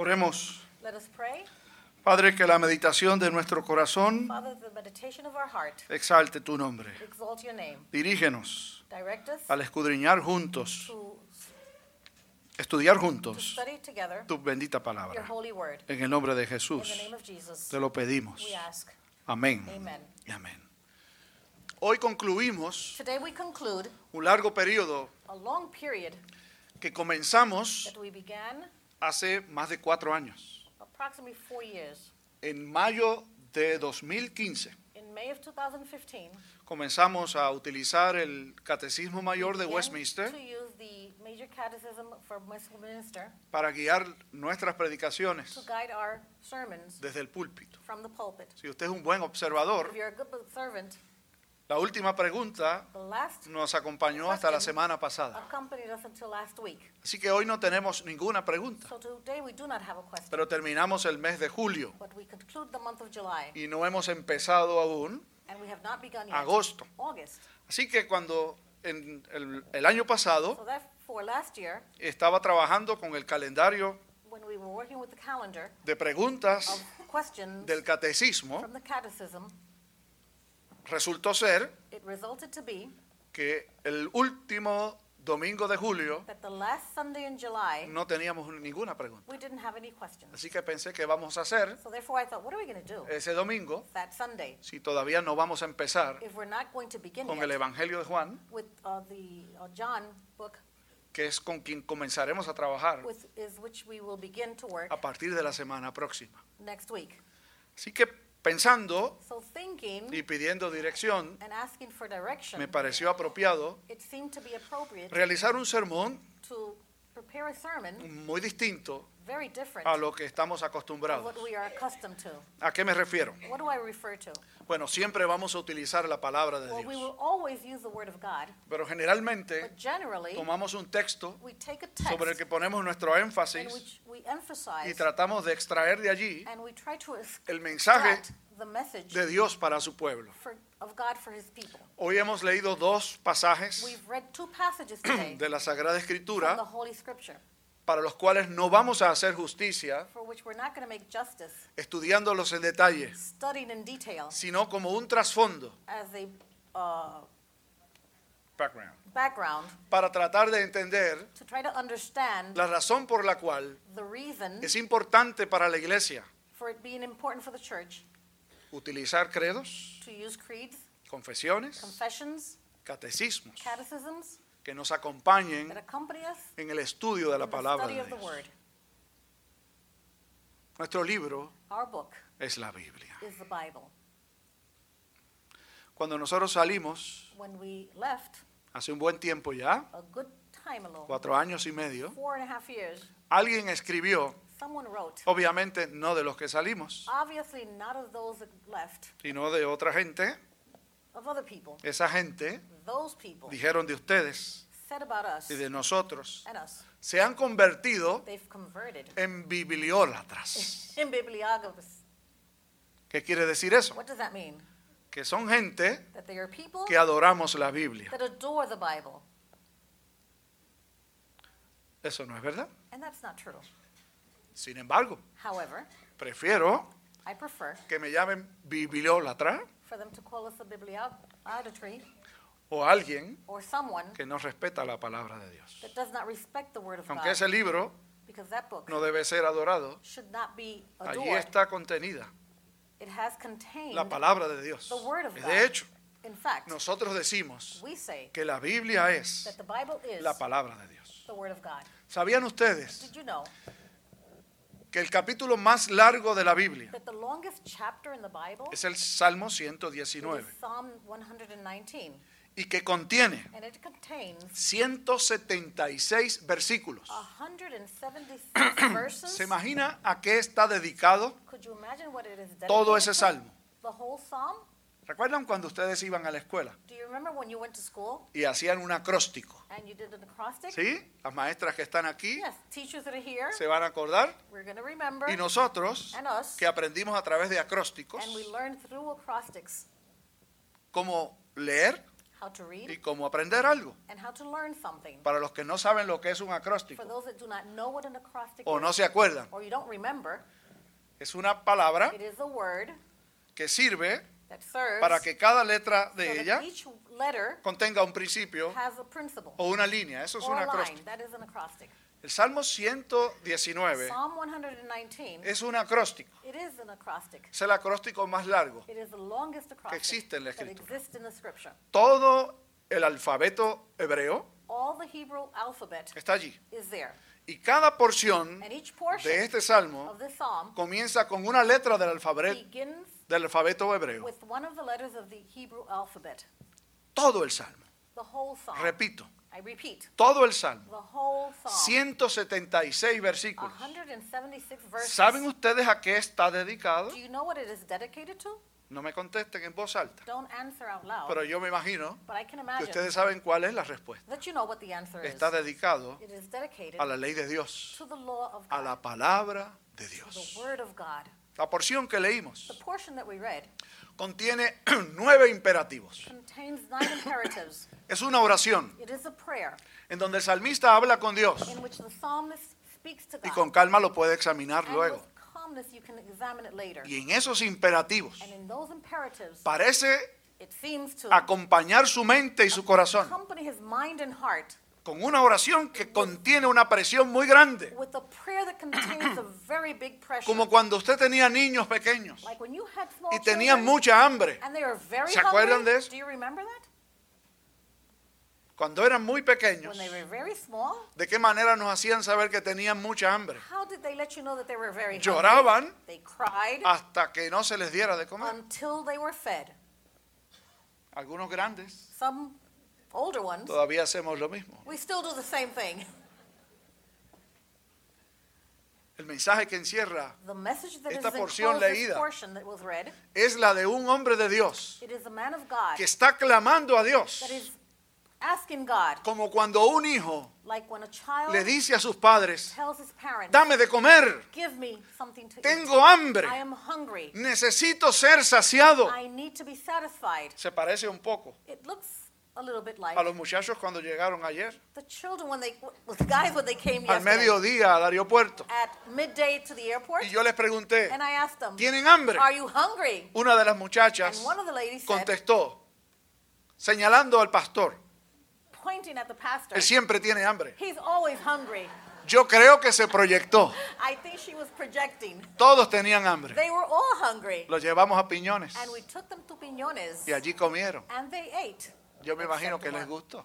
Oremos. Let us pray. Padre, que la meditación de nuestro corazón Father, heart exalte tu nombre. exalt your name. Dirígenos al escudriñar juntos, to, estudiar to juntos study together tu bendita palabra. holy word. En el nombre de In the Jesús name of Jesus, te lo pedimos. Amén. Amen. Amén. Hoy concluimos un largo periodo a long period que comenzamos that we began hace más de cuatro años. approximately four years. En mayo de 2015 In May of 2015, comenzamos a utilizar el Catecismo Mayor de Westminster to use the major catechism for Westminster para guiar nuestras predicaciones desde el púlpito. from the pulpit. Si usted es un buen observador, la última pregunta nos acompañó hasta la semana pasada. Así que hoy no tenemos ninguna pregunta, pero terminamos el mes de julio. Y no hemos empezado aún agosto. Así que cuando en el, el año pasado estaba trabajando con el calendario de preguntas del catecismo, resultó ser it resulted to be que el último domingo de julio that the last Sunday in July, no teníamos ninguna pregunta. we didn't have any questions. Así que pensé que vamos a hacer So therefore, I thought, what are we going to do ese domingo that Sunday si todavía no vamos a empezar if we're not going to begin con el Evangelio de Juan, with uh, the uh, John book, que es con quien comenzaremos a trabajar with is which we will begin to work a partir de la semana próxima. next week. Así que pensando So thinking y pidiendo dirección, and asking for direction, me pareció apropiado it seemed to be appropriate realizar un sermón to prepare a sermon muy distinto very different a lo que estamos acostumbrados. what we are accustomed to. ¿A qué me refiero? What do I refer to? Bueno, siempre vamos a utilizar la palabra de Well, we Dios, will always use the word of God, pero generalmente but generally tomamos un texto we take a sobre el text que ponemos nuestro in énfasis which we y emphasize tratamos de extraer de allí and we try to el mensaje extract the message de Dios para su pueblo. for, of God for His people. Hoy hemos leído dos pasajes We've read two passages today de la Sagrada from the Escritura Holy Scripture para los cuales no vamos a hacer justicia for which we're not going to make justice, estudiándolos en detalle, detail sino como un trasfondo as a uh, background, background para tratar de entender to try to la razón por la cual es importante para la iglesia for it being important for the church utilizar credos, to use creeds, confesiones, confessions, catecismos que nos acompañen en el estudio de la in the palabra de of the Dios. Nuestro libro es la Biblia. is the Bible. Cuando nosotros salimos, When we left, hace un buen tiempo ya, cuatro años y medio, four and a half years, alguien escribió, someone wrote, obviamente no de los que salimos, obviously not of those that left, sino de otra gente, of other people. esa gente Those people dijeron de ustedes said about us y de nosotros, and us, se han convertido they've converted en bibliólatras. in bibliographers. ¿Qué quiere decir eso? What does that mean? Que son gente That they are people que adoramos la Biblia. that adore the Bible. Eso no es verdad. And that's not true. Sin embargo, However, prefiero I prefer que me llamen bibliólatra for them to call us a o alguien or someone que no respeta la palabra de Dios. that does not respect the Word of Aunque God ese libro because that book no debe ser adorado, should not be allí adored. está contenida It has contained la palabra de Dios. the Word of De God. hecho, In fact, nosotros decimos we say que la Biblia es that the Bible is la palabra de Dios. the Word of God. ¿Sabían ustedes Did you know que el capítulo más largo de la Biblia that the longest chapter in the Bible es el Salmo is 119 Psalm 119, y que contiene and it contains 176 versículos? 176 verses. ¿Se imagina a qué está dedicado todo ese salmo? ¿Recuerdan cuando ustedes iban a la escuela Do you remember when you went to school y hacían un acróstico? and you did an acrostic? ¿Sí? Las maestras que están aquí Yes, teachers that are here, se van a acordar we're going to remember, y nosotros and us, que aprendimos a través de acrósticos and we learned through acrostics cómo leer, how to read, y cómo aprender algo. and how to learn something. Para los que no saben lo que es un For acróstico those that do not know what an acrostic o is, no se acuerdan, or you don't remember, es una palabra it is a word que sirve para que cada letra de ella contenga un principio has a principle o una línea. Eso es un acróstico. El Salmo 119 Psalm 119, es un acróstico. it is an acrostic. Es el acróstico más largo. It is the longest acrostic existe en la Escritura. exists in the scripture. Todo el alfabeto hebreo All the Hebrew alphabet está allí. is there. Y cada porción And each portion de este salmo of this psalm comienza con una letra del alfabeto, del alfabeto hebreo. with one of the letters of the Hebrew alphabet. Todo el salmo. Repito, I repeat, todo el salmo. the whole psalm. 176 versículos. 176 verses. ¿Saben ustedes a qué está dedicado? No me contesten en voz alta, Don't answer out loud. pero yo me imagino but I can que imagine ustedes saben cuál es la respuesta. that you know what the answer is. Está dedicado It is dedicated a la ley de Dios, to the law of a God, la palabra de to Dios. the word of God. La porción que The leímos portion that we read contiene nueve imperativos. contains nine imperatives. Es una oración It is a prayer en donde el salmista habla con Dios in which the psalmist speaks to y God. con calma lo puede examinar and luego. with Y en esos imperativos And in those imperatives, parece it seems to acompañar su mente y su corazón accompany his mind and heart con una oración que contiene una presión muy grande, with a prayer that contains a very big pressure. como cuando usted tenía niños pequeños like when you had small y tenían children mucha hambre. and they were very ¿Se acuerdan de eso? Do you remember that? Cuando eran muy pequeños, When they were very small, ¿de qué manera nos hacían saber que tenían mucha hambre? how did they let you know that they were very hungry? Lloraban cried hasta que no se les diera de comer. until they were fed. Algunos grandes Some older ones, todavía hacemos lo mismo. we still do the same thing. El mensaje que encierra Esta porción leída. read, es la de un hombre de Dios que está clamando a Dios, that is asking God, como cuando un hijo like when a child le dice a sus padres, tells his parents, dame de comer, give me something to eat. tengo hambre, I am hungry. necesito ser saciado. I need to be satisfied. Se parece un poco It looks a little bit like a los muchachos cuando llegaron ayer, the children when they, the guys when they came al yesterday mediodía al aeropuerto. at midday to the airport, Y yo les pregunté, and I asked them, ¿tienen hambre? are you hungry? Una de las And muchachas one of the ladies said, contestó, señalando al pastor, pointing at the pastor, él siempre tiene hambre. he's always hungry. Yo creo que se proyectó. I think she was projecting. Todos tenían hambre. They were all hungry. Los llevamos a Piñones And we took them to Piñones, y allí comieron. and they ate. Yo me imagino que les gustó.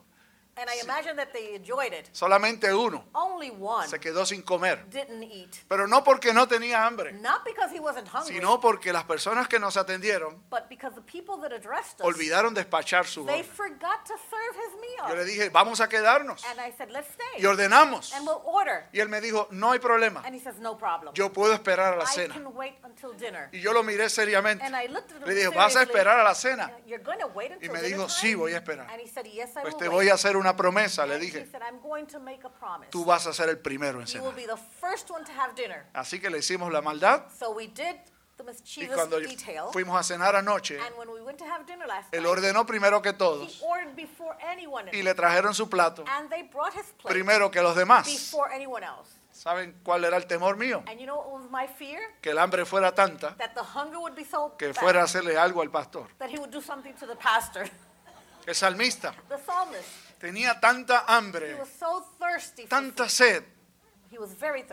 And I imagine that they enjoyed it. Solamente uno Only one se quedó sin comer. didn't eat. Pero no porque no tenía hambre, Not because he wasn't hungry, sino porque las personas que nos atendieron but because the people that addressed us, olvidaron despachar su they orden. forgot to serve his Yo le meal. dije, vamos a quedarnos. And I said, let's stay. Y ordenamos. And we'll order. Y él me dijo, no hay problema. And he says, no problem. Yo puedo esperar a la I cena. can wait until dinner. Y yo lo miré seriamente. And I looked at him Le dije, ¿vas a seriously. esperar a la cena? You're going to wait until me dinner dijo, time? "Sí, voy a esperar." And he said, yes, I Pues will te wait. voy a hacer una promesa, le dije. he said, I'm going to make a promise. Tú vas a ser el primero en cenar. be the first one to have dinner. Así que le hicimos la maldad. So we did the Y cuando detail. fuimos a cenar anoche, And when we went to have dinner last él ordenó primero que todos y le trajeron su plato And they brought his plate primero que los demás. before anyone else. ¿Saben cuál era el temor mío? And you know what was my fear? Que el hambre fuera tanta That the hunger would be so que fuera a hacerle algo al pastor. that he would do something to the pastor. El salmista tenía tanta hambre, tanta sed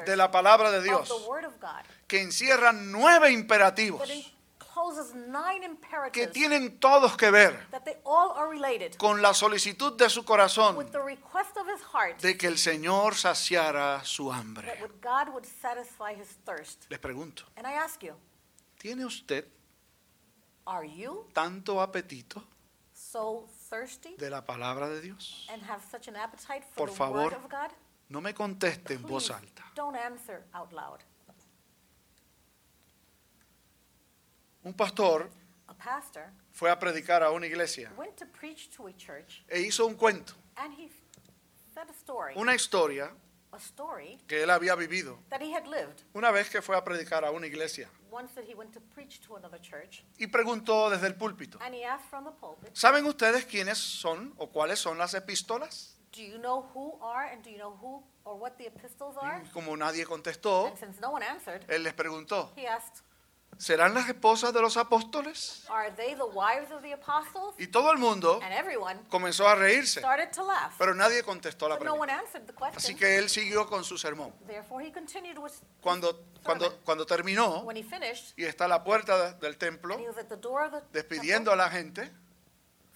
de la palabra de Dios que encierra nueve imperativos que tienen todos que ver con la solicitud de su corazón de que el Señor saciara su hambre. Les pregunto, And I ask you, ¿tiene usted tanto apetito thirsty de la palabra de Dios? and have such an appetite for Por the favor, word of God? No me conteste en voz Please alta. don't answer out loud. Un pastor A pastor fue a predicar a una iglesia went to preach to a church e hizo un cuento, and he said a story, una historia a story que él había vivido that he had lived una vez que fue a predicar a una iglesia once that he went to preach to another church y preguntó desde el púlpito, and he asked from the pulpit, ¿saben ustedes quiénes son o cuáles son las epístolas? Do you know who are and do you know who or what the epistles are? Y como nadie contestó, And since no one answered, él les preguntó, he asked, ¿serán las esposas de los apóstoles? Are they the wives of the apostles? Y todo el mundo And everyone comenzó a reírse, started to laugh. pero nadie contestó la But no one pregunta. answered the Así question. que él siguió con su sermón. Therefore, he continued with Cuando, cuando, cuando terminó when he finished, y está a la puerta de- del templo and he was at the door of the despidiendo a la gente,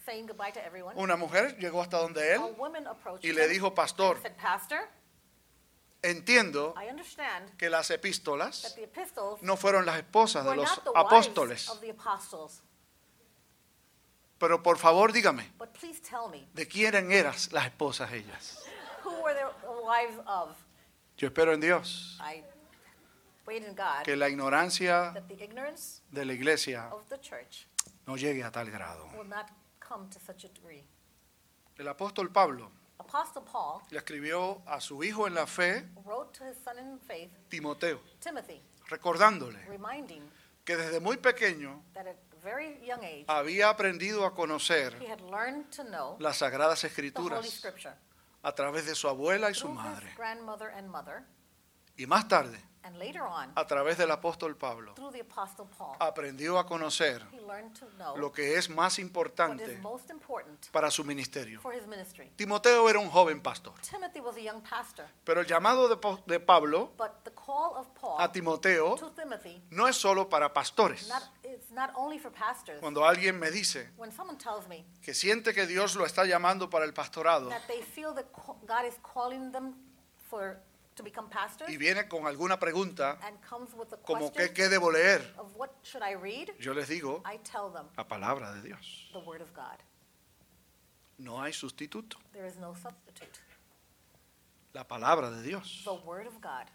saying goodbye to everyone. una mujer llegó hasta donde A él woman approached y him le dijo, pastor, and said, Pastor, entiendo que las epístolas no fueron las esposas de los apóstoles, pero por favor dígame, But please tell me, ¿de quién eran las esposas ellas? who were the wives of? Yo espero en Dios que la ignorancia de la iglesia no llegue a tal grado. El apóstol Pablo Apostle Paul le escribió a su hijo en la fe, wrote to his son in faith, Timoteo, Timothy, recordándole reminding que desde muy pequeño that at a very young age había aprendido a conocer he had learned to know las sagradas the Holy escrituras Scripture a través de su abuela y su through madre. grandmother and mother, Y más tarde, and later on a través del apóstol Pablo, through the Apostle Paul. aprendió a conocer He learned to know lo que es más what importante is most important para su ministerio. for his ministry. Timoteo era un joven pastor, Timothy was a young pastor, pero el llamado de, Po- de Pablo but the call of Paul a Timoteo to Timothy no es solo para pastores. not, it's not only for pastors. Cuando alguien me dice When someone tells me que siente que Dios lo está llamando para el pastorado that they feel that co- God is calling them for to become pastors y viene con alguna pregunta and comes with a como question que qué debo leer, of what should I read, yo les digo I tell them la palabra de Dios. the Word of God. No hay sustituto. There is no substitute. La palabra de Dios. The Word of God.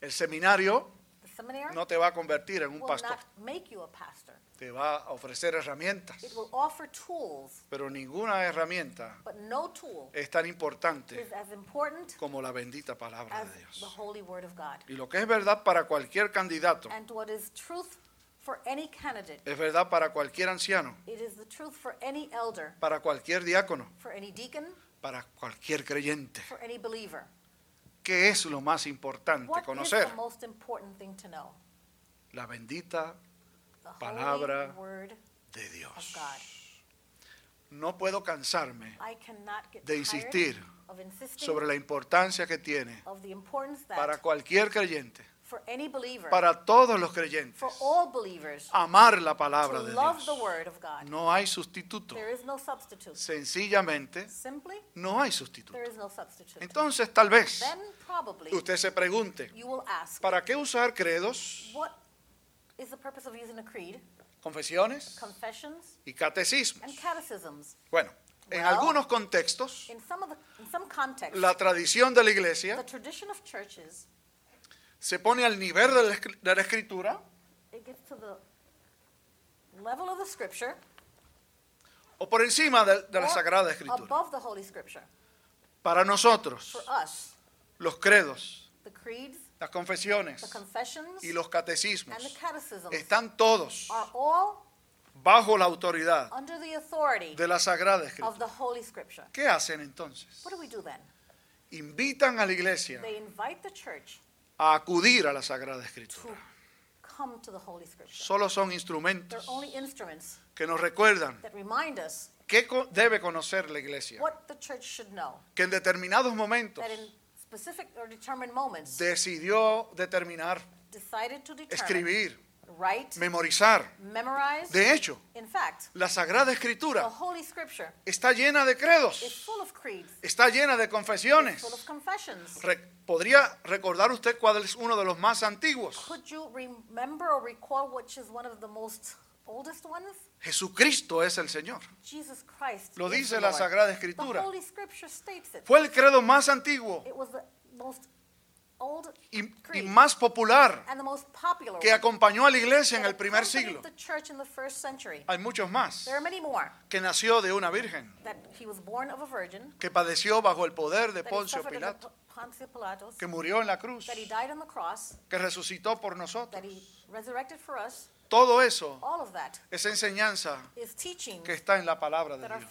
El seminario seminary no te va a convertir en un will pastor. not make you a pastor. Te va a ofrecer herramientas, It will offer tools, pero ninguna herramienta but no tool es tan importante is as important como la bendita palabra as de the Dios. holy Word of God. Y lo que es verdad para cualquier candidato, And what is truth for any candidate, es verdad para cualquier anciano, it is the truth for any elder, para cualquier diácono, for any deacon, para cualquier creyente. for any believer. ¿Qué es lo más importante conocer? La bendita Palabra de Dios. No puedo cansarme de insistir sobre la importancia que tiene para cualquier creyente, for any believer, para todos los creyentes, for all believers, amar la to palabra de love Dios. the Word of God. No hay sustituto. There is no substitute. Sencillamente, Simply, no hay sustituto. there is no substitute. Entonces, tal vez Then probably usted se pregunte, you will ask, ¿para qué usar credos, what is the purpose of using a creed, confesiones confessions, y catecismos? and catechisms? Bueno, en Well, algunos contextos, In some of the, la tradición de la the iglesia tradition of churches, se pone al nivel de la escri- de la escritura it gets to the level of the Scripture, o por encima de, de la Sagrada Escritura. above the Holy Scripture. Para nosotros, For us, los credos, the creeds, las confesiones the confessions, y los catecismos and the catechisms están todos are all bajo la autoridad under the authority de la Sagrada of Escritura. the Holy Scripture. ¿Qué hacen entonces? What do we do then? Invitan a la iglesia They invite the church a acudir a la Sagrada Escritura. Solo son instrumentos que nos recuerdan qué debe conocer la iglesia. what the church should know. Que en determinados momentos decidió determinar, escribir, write, memorizar. memorize. De hecho, In fact, la Sagrada the Escritura Holy Scripture está llena de is credos, full of creeds, está llena de confesiones. full of confessions. Re- ¿Podría recordar usted cuál es uno de los más antiguos? Could you remember or recall which is one of the most oldest ones? Jesucristo es el Señor. Jesus Christ. Lo dice the la. Sagrada The Escritura. Holy Scripture states it. Fue el credo más antiguo It was the most y, y más popular and the most popular que acompañó a la iglesia en el primer siglo. Hay muchos más. Que nació de una virgen, That he was born of a virgin, que padeció bajo el poder de Poncio Pilato, que murió en la cruz, que resucitó por nosotros. Todo eso, esa enseñanza que está en la palabra de Dios.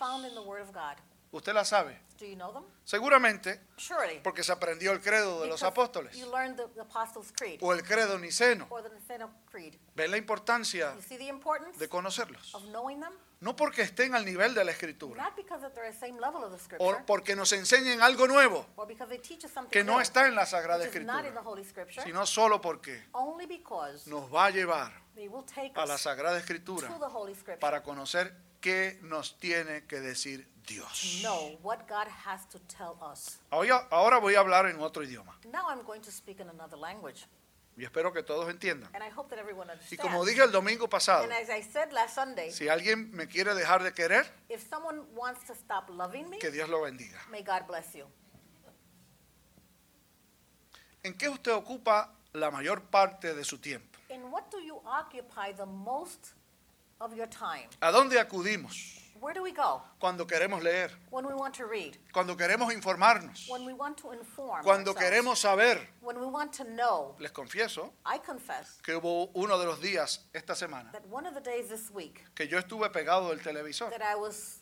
Usted la sabe. Do you know them? Seguramente Surely. porque se aprendió el credo de los apóstoles You learned the, the Apostles' Creed o el credo niceno. or the Nicene Creed. ¿Ven la importancia You see the importance de conocerlos? of knowing them? No porque estén al nivel de la escritura Not because that they're the same level of the o porque nos enseñen algo nuevo or because they teach us something que no new, está en la Sagrada which is not in the Escritura, Holy Scripture, sino solo porque only because nos va a llevar they will take a la us Sagrada to Escritura the Holy Scripture para conocer qué nos tiene que decir Dios. know what God has to tell us. Ahora ahora voy a hablar en otro idioma Now I'm going to speak in another language, y espero que todos entiendan. and I hope that everyone Y como dije el domingo pasado, and as I said last Sunday, si alguien me quiere dejar de querer, if someone wants to stop loving me, que Dios lo bendiga. may God bless you. ¿En qué usted ocupa la mayor parte de su tiempo? In what do you occupy the most of your time? ¿A dónde acudimos Where do we go cuando queremos leer? when we want to read? Cuando queremos informarnos? When we want to inform? Cuando ourselves? queremos saber? When we want to know? Les confieso I confess que hubo uno de los días esta semana that one of the days this week que yo estuve pegado del televisor. that I was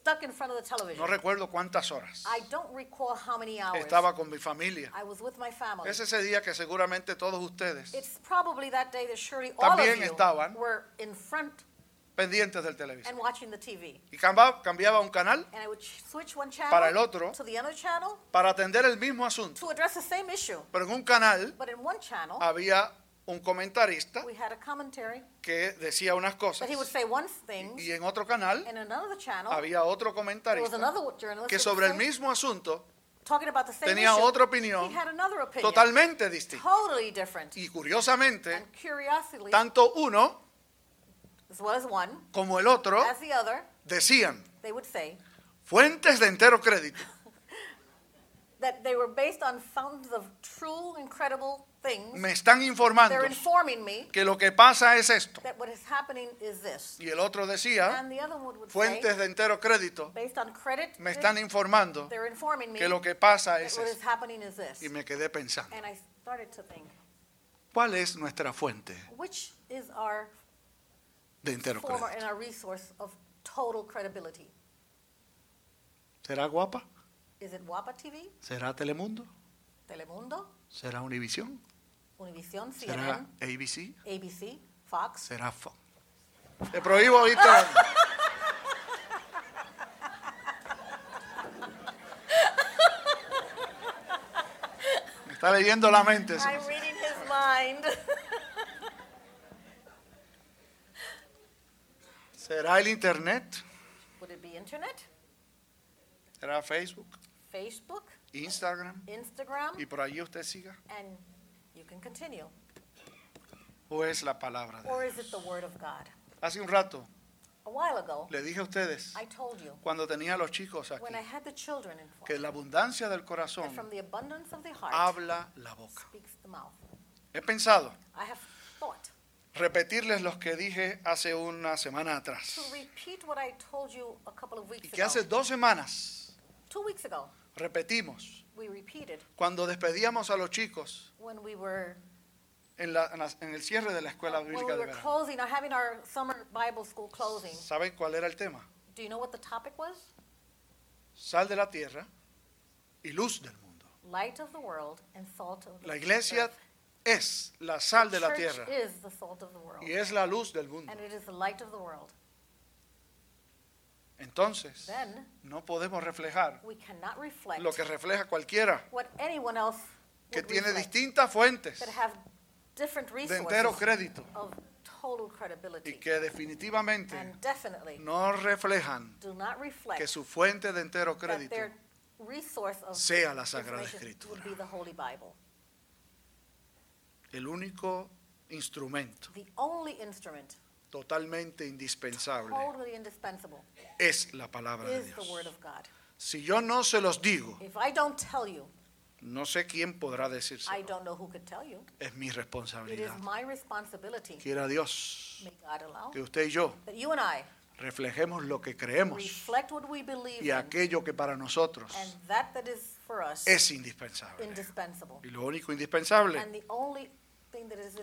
stuck in front of the television. No recuerdo cuántas horas. I don't recall how many hours. Estaba con mi familia. I was with my family. Es ese día que seguramente todos ustedes It's probably that day that surely all of También you estaban were in front pendientes del televisor. and watching the TV. Y camba- cambiaba un canal And I would ch- switch one channel Para el otro. to the other channel para atender el mismo asunto. to address the same issue. Pero en un canal But in one channel, había un comentarista we had a commentary que decía unas cosas that he would say one thing, y en otro canal and in another channel, había otro there was comentarista another que sobre el mismo asunto talking about the same tenía issue. otra opinión He had another opinion, totalmente distinta. totally different. Y curiosamente, And tanto uno as well as one, como el otro as the other, decían they would say fuentes de entero crédito. That they were based on fountains of true, incredible things. Me están informando They're informing me que lo que pasa es esto. that what is happening is this. Y el otro decía And the other one would say, fuentes de entero crédito based on credit, me están informando they're informing me que lo que pasa that es what is esto. happening is this. Y me quedé pensando, And I started to think, ¿cuál es nuestra fuente which is our de entero former and crédito? our resource of total credibility? ¿Será guapa? Is it WAPA TV, ¿Será Telemundo? Telemundo, ¿Será Univisión? Univision, ¿Será CNN, ABC? ABC, Fox? ¿Será Fox? Te prohíbo oírte. Me está leyendo la mente. eso. I'm reading his mind. ¿Será el Internet? Would it be internet, ¿Será Facebook? Facebook, ¿Instagram? Instagram, Y por allí usted siga. and you can continue? ¿O es la palabra de Or Dios? is it the Word of God? Hace un rato A while ago, le dije a ustedes, I told you, cuando tenía a los chicos aquí, when I had the children informed, que la abundancia del that corazón from the abundance of the heart habla la boca. speaks the mouth. He pensado I have thought repetirles los que dije hace una semana atrás. to repeat what I told you a couple of Y weeks que hace ago. dos semanas Two weeks ago, repetimos, we repeated cuando despedíamos a los chicos when we were en, la- en la- en el cierre de la escuela when we bíblica de verano. closing, or having our summer Bible school closing. ¿Saben cuál era el tema? Do you know what the topic was? Sal de la tierra y luz del mundo. Light of the world and salt of the La iglesia earth. es la sal de la tierra is the salt of the world, y es la luz del mundo. and it is the light of the world. Entonces, Then no podemos reflejar we cannot reflect lo que refleja cualquiera what anyone else que would tiene reflect, distintas fuentes that have different de entero crédito of total y que definitivamente and definitely no reflejan do not reflect que su fuente de entero that crédito their resource of sea la Sagrada Escritura. would be the Holy Bible. el único instrumento The only instrument, totalmente indispensable totally indispensable, es la palabra de is the Dios. Word of God. Si yo no se los digo, If I don't tell you, No sé quién podrá decirse. I don't know who could tell you. Es mi It responsabilidad. is my responsibility. Quiera Dios May God allow que usted y yo that you and I reflejemos lo que creemos reflect what we believe y in aquello que para nosotros and that that is for us es indispensable. indispensable. Y lo único indispensable, And the only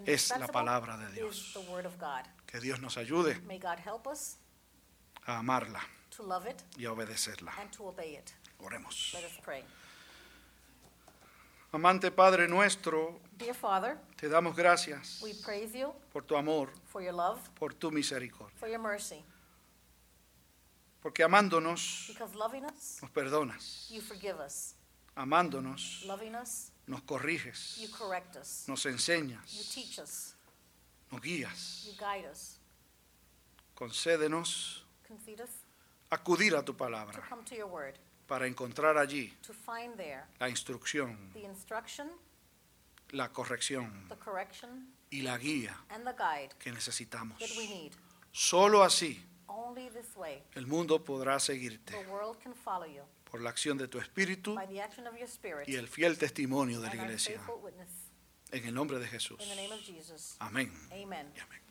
Es la palabra de Dios. the word of God. que Dios nos ayude May God help us a amarla y a obedecerla. and to obey it. Oremos. Let us pray. Amante Padre nuestro, Dear Father, te damos gracias we praise you por tu amor, for your love, por tu misericordia, for your mercy, porque amándonos us, nos perdonas, you forgive us. amándonos Loving us, nos corriges, you correct us. nos You enseñas, teach us. nos guías. You guide us. Concédenos Concede us acudir a tu to palabra come to your word, para encontrar allí to find there la instrucción, the instruction, la corrección the correction, y la guía and the guide que necesitamos. that we need. Solo así Only this way el mundo podrá seguirte the world can follow you por la acción de tu espíritu by the action of your spirit y el fiel testimonio de la and our iglesia. faithful witness. En el nombre de Jesús. In the name of Jesus. Amén. Amen. y amén.